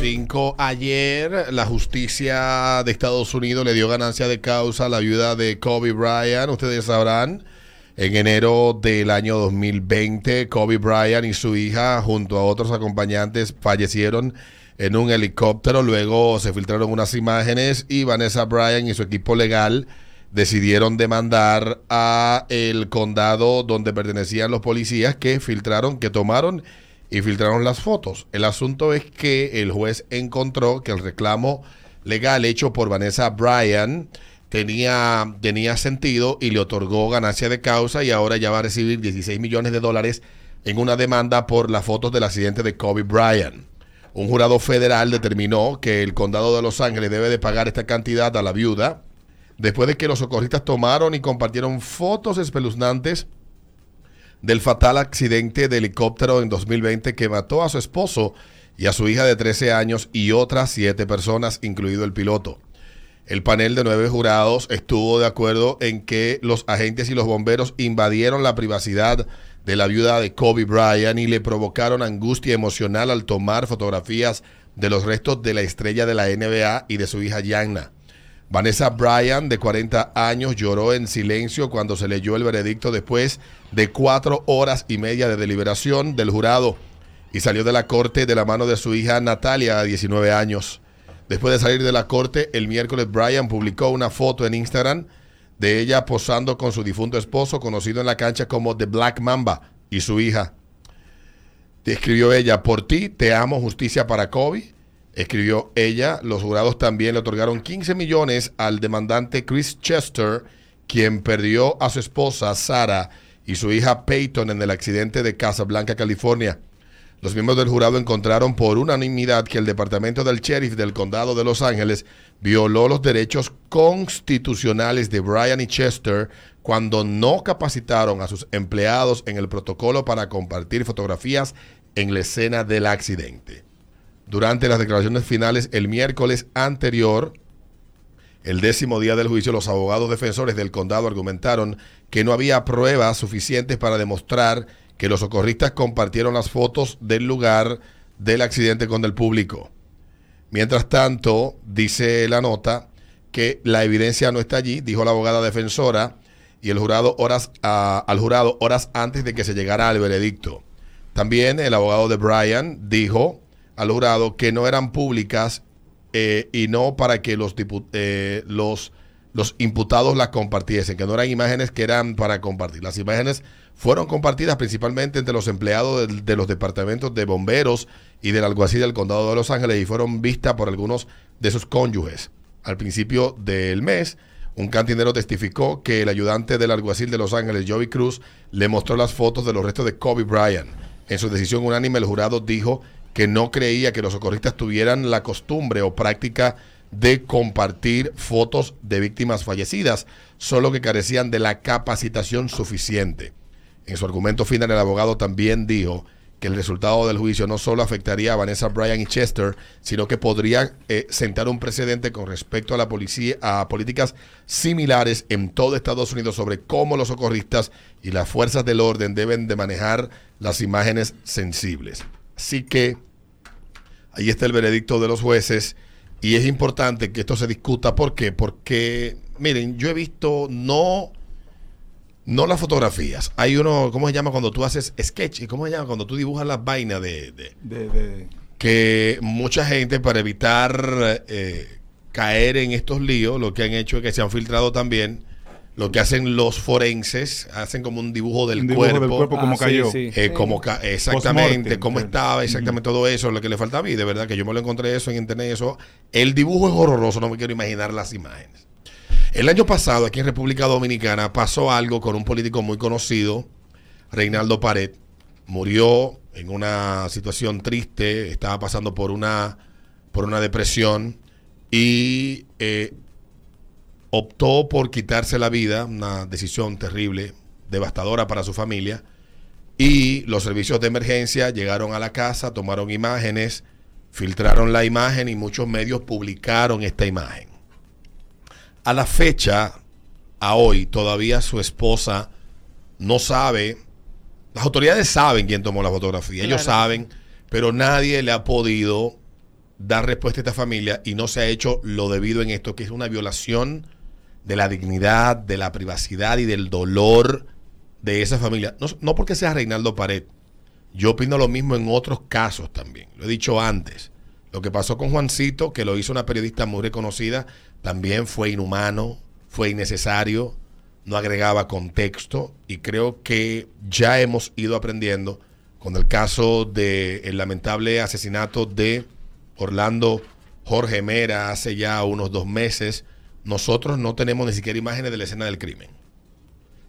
5. Ayer la justicia de Estados Unidos le dio ganancia de causa a la viuda de Kobe Bryant. Ustedes sabrán, en enero del año 2020, Kobe Bryant y su hija, junto a otros acompañantes, fallecieron en un helicóptero. Luego se filtraron unas imágenes y Vanessa Bryant y su equipo legal decidieron demandar a el condado donde pertenecían los policías que filtraron, que tomaron y filtraron las fotos. El asunto es que el juez encontró que el reclamo legal hecho por Vanessa Bryan tenía, tenía sentido y le otorgó ganancia de causa y ahora ya va a recibir 16 millones de dólares en una demanda por las fotos del accidente de Kobe Bryant. Un jurado federal determinó que el condado de Los Ángeles debe de pagar esta cantidad a la viuda después de que los socorristas tomaron y compartieron fotos espeluznantes del fatal accidente de helicóptero en 2020 que mató a su esposo y a su hija de 13 años y otras siete personas, incluido el piloto. El panel de nueve jurados estuvo de acuerdo en que los agentes y los bomberos invadieron la privacidad de la viuda de Kobe Bryant y le provocaron angustia emocional al tomar fotografías de los restos de la estrella de la NBA y de su hija Yanna. Vanessa Bryan, de 40 años, lloró en silencio cuando se leyó el veredicto después de cuatro horas y media de deliberación del jurado y salió de la corte de la mano de su hija Natalia, de 19 años. Después de salir de la corte, el miércoles Bryan publicó una foto en Instagram de ella posando con su difunto esposo, conocido en la cancha como The Black Mamba, y su hija. Escribió ella, por ti te amo, justicia para Kobe escribió ella. Los jurados también le otorgaron 15 millones al demandante Chris Chester, quien perdió a su esposa Sara y su hija Peyton en el accidente de Casablanca, California. Los miembros del jurado encontraron por unanimidad que el departamento del sheriff del condado de Los Ángeles violó los derechos constitucionales de Brian y Chester cuando no capacitaron a sus empleados en el protocolo para compartir fotografías en la escena del accidente. Durante las declaraciones finales el miércoles anterior, el décimo día del juicio, los abogados defensores del condado argumentaron que no había pruebas suficientes para demostrar que los socorristas compartieron las fotos del lugar del accidente con el público. Mientras tanto, dice la nota que la evidencia no está allí, dijo la abogada defensora y el jurado horas al jurado horas antes de que se llegara al veredicto. También el abogado de Brian dijo al jurado que no eran públicas eh, y no para que los, eh, los, los imputados las compartiesen, que no eran imágenes que eran para compartir. Las imágenes fueron compartidas principalmente entre los empleados de, de los departamentos de bomberos y del alguacil del condado de Los Ángeles y fueron vistas por algunos de sus cónyuges. Al principio del mes, un cantinero testificó que el ayudante del alguacil de Los Ángeles, Joey Cruz, le mostró las fotos de los restos de Kobe Bryant. En su decisión unánime, el jurado dijo que no creía que los socorristas tuvieran la costumbre o práctica de compartir fotos de víctimas fallecidas, solo que carecían de la capacitación suficiente. En su argumento final, el abogado también dijo que el resultado del juicio no solo afectaría a Vanessa Bryan y Chester, sino que podría eh, sentar un precedente con respecto a la policía, a políticas similares en todo Estados Unidos sobre cómo los socorristas y las fuerzas del orden deben de manejar las imágenes sensibles. Así que Ahí está el veredicto de los jueces y es importante que esto se discuta. ¿Por qué? Porque, miren, yo he visto no, no las fotografías. Hay uno, ¿cómo se llama cuando tú haces sketch? ¿Y cómo se llama cuando tú dibujas las vainas de, de, Que mucha gente, para evitar eh, caer en estos líos, lo que han hecho es que se han filtrado también lo que hacen los forenses, hacen como un dibujo del cuerpo. Del cuerpo como ah, cayó. Eh, como exactamente, cómo estaba, exactamente todo eso, lo que le faltaba. Y de verdad que yo me lo encontré eso en internet. Eso. El dibujo es horroroso, no me quiero imaginar las imágenes. El año pasado, aquí en República Dominicana, pasó algo con un político muy conocido, Reinaldo Pared. Murió en una situación triste, estaba pasando por una, por una depresión y eh, optó por quitarse la vida, una decisión terrible, devastadora para su familia, y los servicios de emergencia llegaron a la casa, tomaron imágenes, filtraron la imagen y muchos medios publicaron esta imagen. A la fecha, a hoy, todavía su esposa no sabe, las autoridades saben quién tomó la fotografía, ellos saben, pero nadie le ha podido dar respuesta a esta familia y no se ha hecho lo debido en esto, que es una violación de la dignidad, de la privacidad y del dolor de esa familia. No, no porque sea Reinaldo Pared. Yo opino lo mismo en otros casos también. Lo he dicho antes. Lo que pasó con Juancito, que lo hizo una periodista muy reconocida, también fue inhumano, fue innecesario, no agregaba contexto y creo que ya hemos ido aprendiendo con el caso del el lamentable asesinato de Orlando Jorge Mera hace ya unos dos meses. Nosotros no tenemos ni siquiera imágenes de la escena del crimen.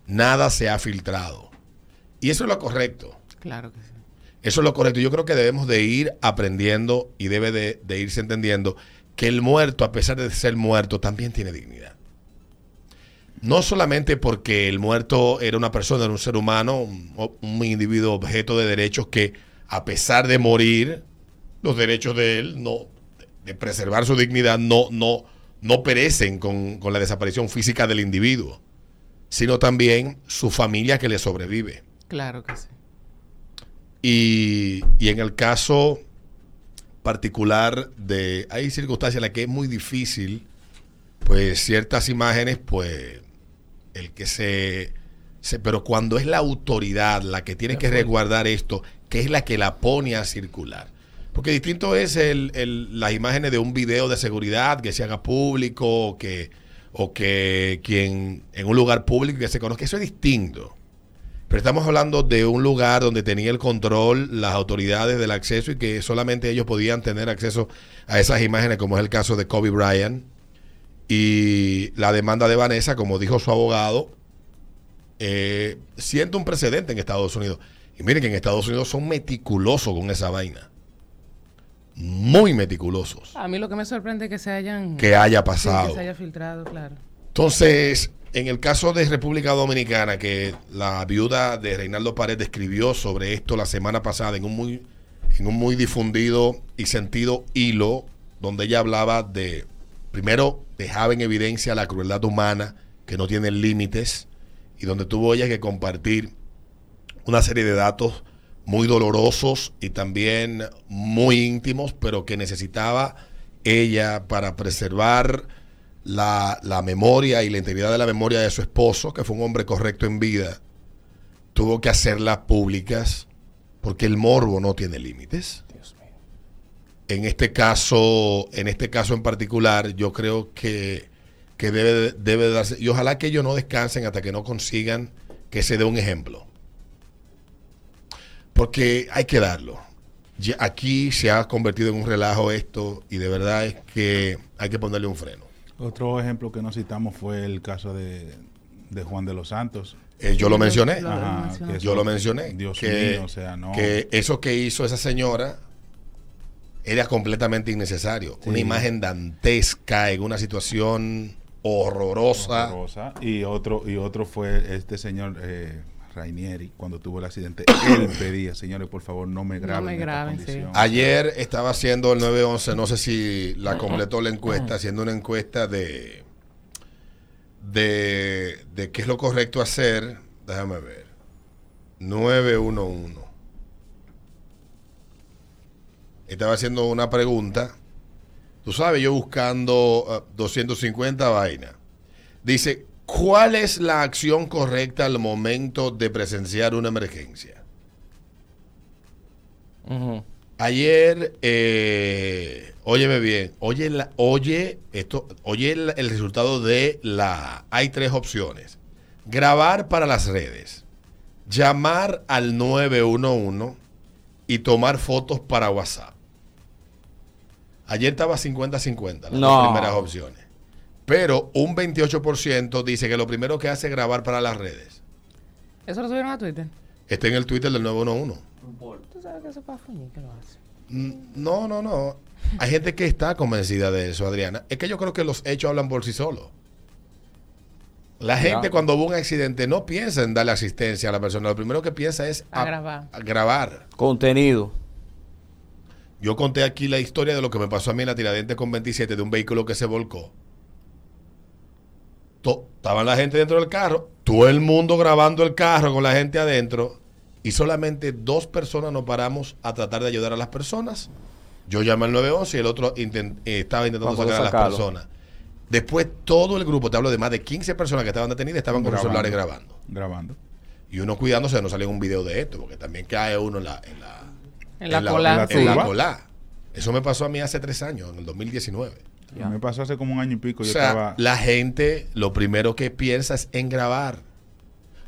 Nada se ha filtrado. Y eso es lo correcto. Claro que sí. Eso es lo correcto. Yo creo que debemos de ir aprendiendo y debe de, de irse entendiendo que el muerto, a pesar de ser muerto, también tiene dignidad. No solamente porque el muerto era una persona, era un ser humano, un, un individuo objeto de derechos que, a pesar de morir, los derechos de él, no, de preservar su dignidad, no, no, no perecen con, con la desaparición física del individuo, sino también su familia que le sobrevive. Claro que sí. Y, y, en el caso particular de, hay circunstancias en las que es muy difícil, pues ciertas imágenes, pues el que se, se pero cuando es la autoridad la que tiene que resguardar esto, que es la que la pone a circular. Porque distinto es el, el, las imágenes de un video de seguridad que se haga público o que, o que quien en un lugar público que se conozca, eso es distinto. Pero estamos hablando de un lugar donde tenía el control las autoridades del acceso y que solamente ellos podían tener acceso a esas imágenes, como es el caso de Kobe Bryant. Y la demanda de Vanessa, como dijo su abogado, eh, siente un precedente en Estados Unidos. Y miren que en Estados Unidos son meticulosos con esa vaina. Muy meticulosos. A mí lo que me sorprende es que se hayan... Que haya pasado. Sí, que se haya filtrado, claro. Entonces, en el caso de República Dominicana, que la viuda de Reinaldo Paredes escribió sobre esto la semana pasada en un muy, en un muy difundido y sentido hilo, donde ella hablaba de, primero, dejaba en evidencia la crueldad humana que no tiene límites y donde tuvo ella que compartir una serie de datos muy dolorosos y también muy íntimos, pero que necesitaba ella para preservar la, la, memoria y la integridad de la memoria de su esposo, que fue un hombre correcto en vida, tuvo que hacerlas públicas porque el morbo no tiene límites. En este caso, en este caso en particular, yo creo que, que debe, debe darse, y ojalá que ellos no descansen hasta que no consigan que se dé un ejemplo. Porque hay que darlo. Ya aquí se ha convertido en un relajo esto y de verdad es que hay que ponerle un freno. Otro ejemplo que nos citamos fue el caso de, de Juan de los Santos. Eh, yo lo mencioné. Ajá, yo lo mencioné. Dios que, mío, o sea, no. que eso que hizo esa señora era completamente innecesario. Sí. Una imagen dantesca en una situación horrorosa. Horrorosa. Y otro, y otro fue este señor eh, Rainieri, cuando tuvo el accidente. Él pedía, señores, por favor, no me graben. me en esta graben, sí. condición". Ayer estaba haciendo el 911, no sé si la completó la encuesta, haciendo una encuesta de, de, de qué es lo correcto hacer. Déjame ver. 911. Estaba haciendo una pregunta. Tú sabes, yo buscando ah, 250 vainas. Dice, ¿cuál es la acción correcta al momento de presenciar una emergencia? Ayer, eh, óyeme bien, oye, la- oye esto, oye el, el resultado de la. Hay tres opciones: grabar para las redes, llamar al 911 y tomar fotos para WhatsApp. Ayer estaba 50-50 las No. dos primeras opciones, pero un 28% dice que lo primero que hace es grabar para las redes. ¿Eso lo subieron a Twitter? Está en el Twitter del 911. Tú sabes que eso es para fuñir que lo hace. Mm, No, no, no. Hay gente que está convencida de eso, Adriana. Es que yo creo que los hechos hablan por sí solos. La gente cuando hubo un accidente no piensa en darle asistencia a la persona. Lo primero que piensa es A grabar. a grabar. Contenido. Yo conté aquí la historia de lo que me pasó a mí en la Tiradentes con 27 de un vehículo que se volcó. To- Estaban la gente dentro del carro, todo el mundo grabando el carro con la gente adentro y solamente dos personas nos paramos a tratar de ayudar a las personas Yo llamé al 911 y el otro intent- eh, estaba intentando sacar a las personas. Después todo el grupo, te hablo de más de 15 personas que estaban detenidas, estaban con los celulares grabando. Grabando. Y uno cuidándose de no salir un video de esto, porque también cae uno en la, en la, En la en cola. en la en la turba. cola. Eso me pasó a mí hace tres años, en el 2019. Ya. Me pasó hace como un año y pico. O Yo sea, estaba. la gente lo primero que piensa es en grabar.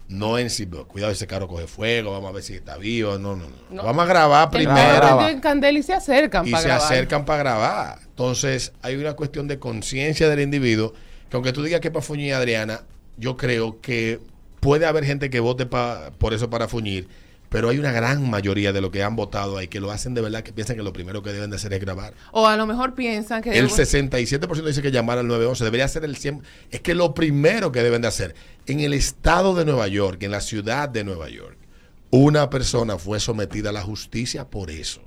No en si, cuidado, ese carro coge fuego, vamos a ver si está vivo. No, no, no. No. Vamos a grabar primero. carro graba. prendió en candela y se acercan y para se grabar. acercan para grabar. Entonces, hay una cuestión de conciencia del individuo que aunque tú digas que para fuñir Adriana, yo creo que puede haber gente que vote pa- por eso para fuñir, pero hay una gran mayoría de los que han votado ahí que lo hacen de verdad, que piensan que lo primero que deben de hacer es grabar. O a lo mejor piensan que... El 67% dice que llamar al 911 debería ser el 100%. Es que lo primero que deben de hacer en el estado de Nueva York, en la ciudad de Nueva York, una persona fue sometida a la justicia por eso.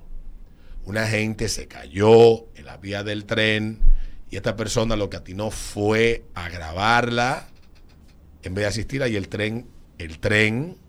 Una gente se cayó en la vía del tren y esta persona lo que atinó fue a grabarla en vez de asistirla y el tren, el tren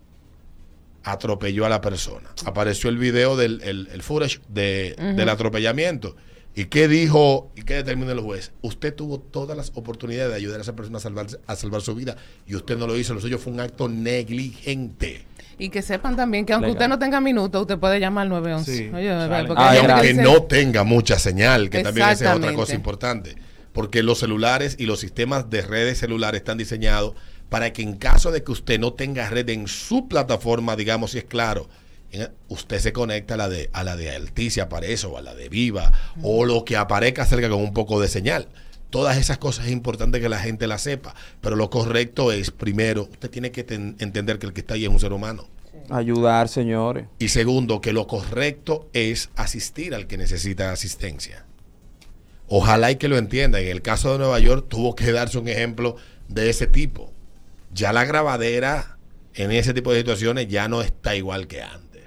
atropelló a la persona. Apareció el video del el, el footage de- del atropellamiento. ¿Y qué dijo y qué determinó el juez? Usted tuvo todas las oportunidades de ayudar a esa persona a salvar, a salvar su vida y usted no lo hizo. Lo suyo fue un acto negligente. Y que sepan también que aunque Legal. usted no tenga minuto, usted puede llamar al 911. Sí, Oye, porque Ah, aunque dice- no tenga mucha señal, que también esa es otra cosa importante. Porque los celulares y los sistemas de redes celulares están diseñados para que en caso de que usted no tenga red en su plataforma, digamos, si es claro, en- usted se conecta a la de a la de Alticia aparece o a la de Viva o lo que aparezca cerca con un poco de señal. Todas esas cosas es importante que la gente las sepa, pero lo correcto es, primero, usted tiene que ten- entender que el que está ahí es un ser humano. Ayudar, señores. Y segundo, que lo correcto es asistir al que necesita asistencia. Ojalá y que lo entienda. En el caso de Nueva York tuvo que darse un ejemplo de ese tipo. Ya la grabadera en ese tipo de situaciones ya no está igual que antes.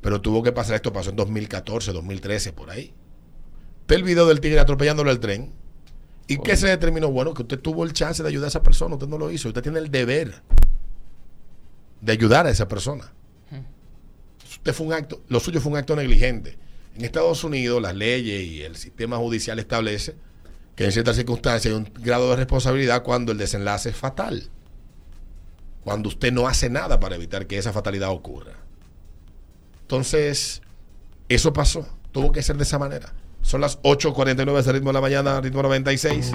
Pero tuvo que pasar esto, pasó en 2014, 2013, por ahí. Ve el video del tigre atropellándolo al tren. ¿Y qué se determinó? Bueno, que usted tuvo el chance de ayudar a esa persona, usted no lo hizo. Usted tiene el deber de ayudar a esa persona. Usted fue un acto, lo suyo fue un acto negligente. En Estados Unidos, las leyes y el sistema judicial establece que en ciertas circunstancias hay un grado de responsabilidad cuando el desenlace es fatal. Cuando usted no hace nada para evitar que esa fatalidad ocurra. Entonces, eso pasó. Tuvo que ser de esa manera. Son las 8.49 de ritmo de la mañana, ritmo 96.